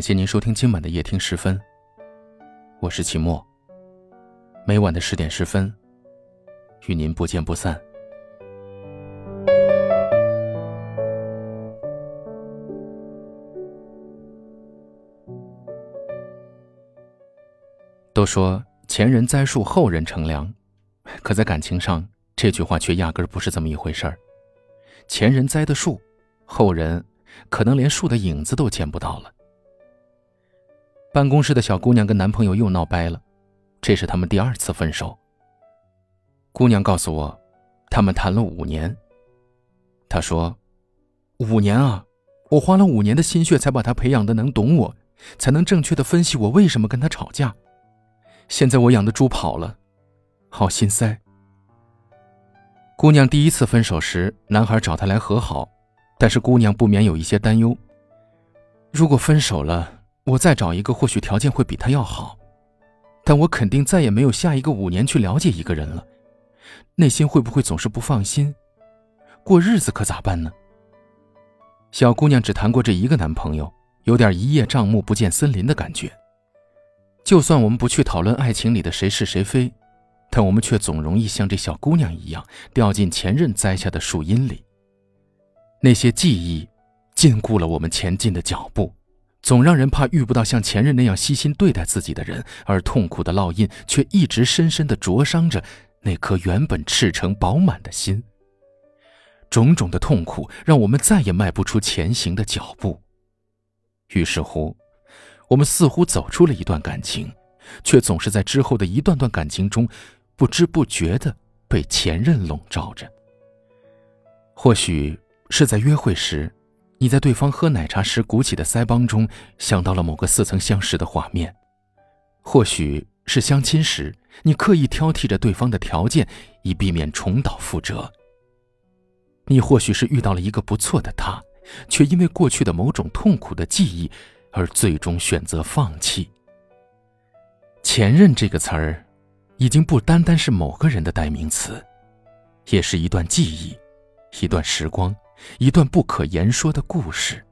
感谢您收听今晚的夜听十分，我是秦墨。每晚的十点十分，与您不见不散。都说前人栽树，后人乘凉，可在感情上，这句话却压根不是这么一回事儿。前人栽的树，后人可能连树的影子都见不到了。办公室的小姑娘跟男朋友又闹掰了，这是他们第二次分手。姑娘告诉我，他们谈了五年。她说：“五年啊，我花了五年的心血才把他培养的能懂我，才能正确的分析我为什么跟他吵架。现在我养的猪跑了，好心塞。”姑娘第一次分手时，男孩找她来和好，但是姑娘不免有一些担忧：如果分手了。我再找一个，或许条件会比他要好，但我肯定再也没有下一个五年去了解一个人了，内心会不会总是不放心？过日子可咋办呢？小姑娘只谈过这一个男朋友，有点一叶障目不见森林的感觉。就算我们不去讨论爱情里的谁是谁非，但我们却总容易像这小姑娘一样，掉进前任栽下的树荫里。那些记忆，禁锢了我们前进的脚步。总让人怕遇不到像前任那样悉心对待自己的人，而痛苦的烙印却一直深深的灼伤着那颗原本赤诚饱满的心。种种的痛苦让我们再也迈不出前行的脚步。于是乎，我们似乎走出了一段感情，却总是在之后的一段段感情中，不知不觉的被前任笼罩着。或许是在约会时。你在对方喝奶茶时鼓起的腮帮中想到了某个似曾相识的画面，或许是相亲时你刻意挑剔着对方的条件，以避免重蹈覆辙。你或许是遇到了一个不错的他，却因为过去的某种痛苦的记忆而最终选择放弃。前任这个词儿，已经不单单是某个人的代名词，也是一段记忆，一段时光。一段不可言说的故事。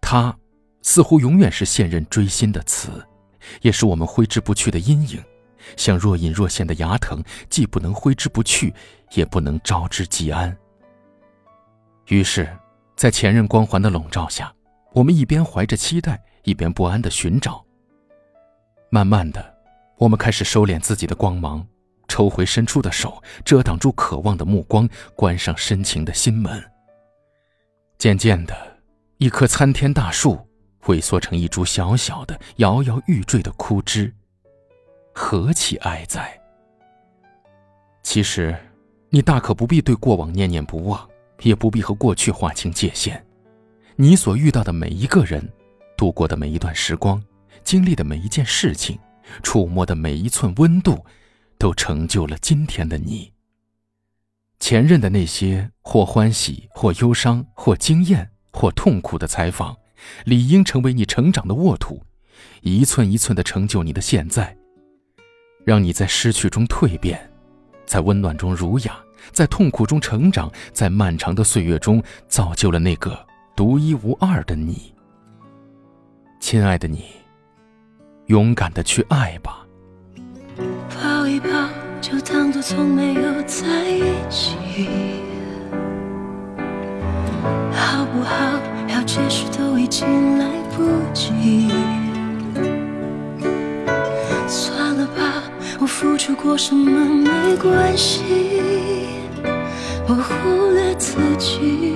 他，似乎永远是现任追心的词，也是我们挥之不去的阴影，像若隐若现的牙疼，既不能挥之不去，也不能招之即安。于是，在前任光环的笼罩下，我们一边怀着期待，一边不安的寻找。慢慢的，我们开始收敛自己的光芒。抽回伸出的手，遮挡住渴望的目光，关上深情的心门。渐渐的，一棵参天大树萎缩成一株小小的、摇摇欲坠的枯枝。何其哀哉！其实，你大可不必对过往念念不忘，也不必和过去划清界限。你所遇到的每一个人，度过的每一段时光，经历的每一件事情，触摸的每一寸温度。都成就了今天的你。前任的那些或欢喜、或忧伤、或惊艳、或痛苦的采访，理应成为你成长的沃土，一寸一寸的成就你的现在，让你在失去中蜕变，在温暖中儒雅，在痛苦中成长，在漫长的岁月中造就了那个独一无二的你。亲爱的你，勇敢的去爱吧。抱，就当作从没有在一起，好不好？要解释都已经来不及。算了吧，我付出过什么没关系，我忽略自己，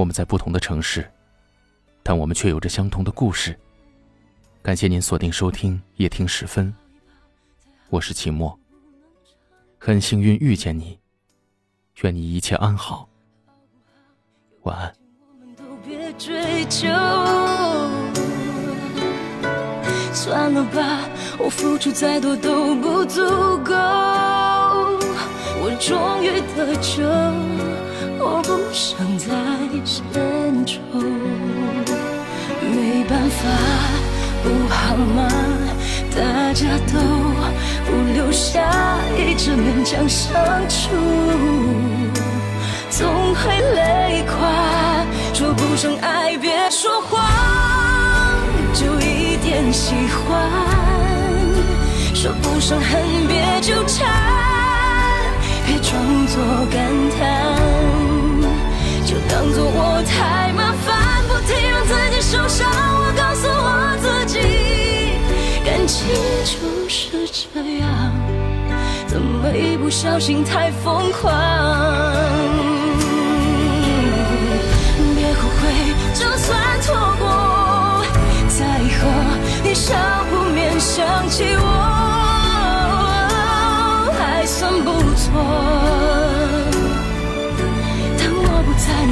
我们在不同的城市，但我们却有着相同的故事。感谢您锁定收听夜听时分，我是秦墨。很幸运遇见你，愿你一切安好。晚安。算了吧，我付出再多都不足够。我终于得救，我不想再献丑。没办法，不好吗？大家都不留下，一直勉强相处，总会累垮。说不上爱，别说谎，就一点喜欢。说不上恨，别纠缠，别装作感叹，当作我太麻烦，不停让自己受伤。我告诉我自己，感情就是这样，怎么一不小心太疯狂？别后悔就算错过，在以后你少不免想起我，还算不错。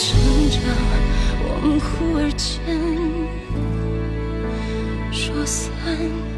成长，我们忽而间。说散。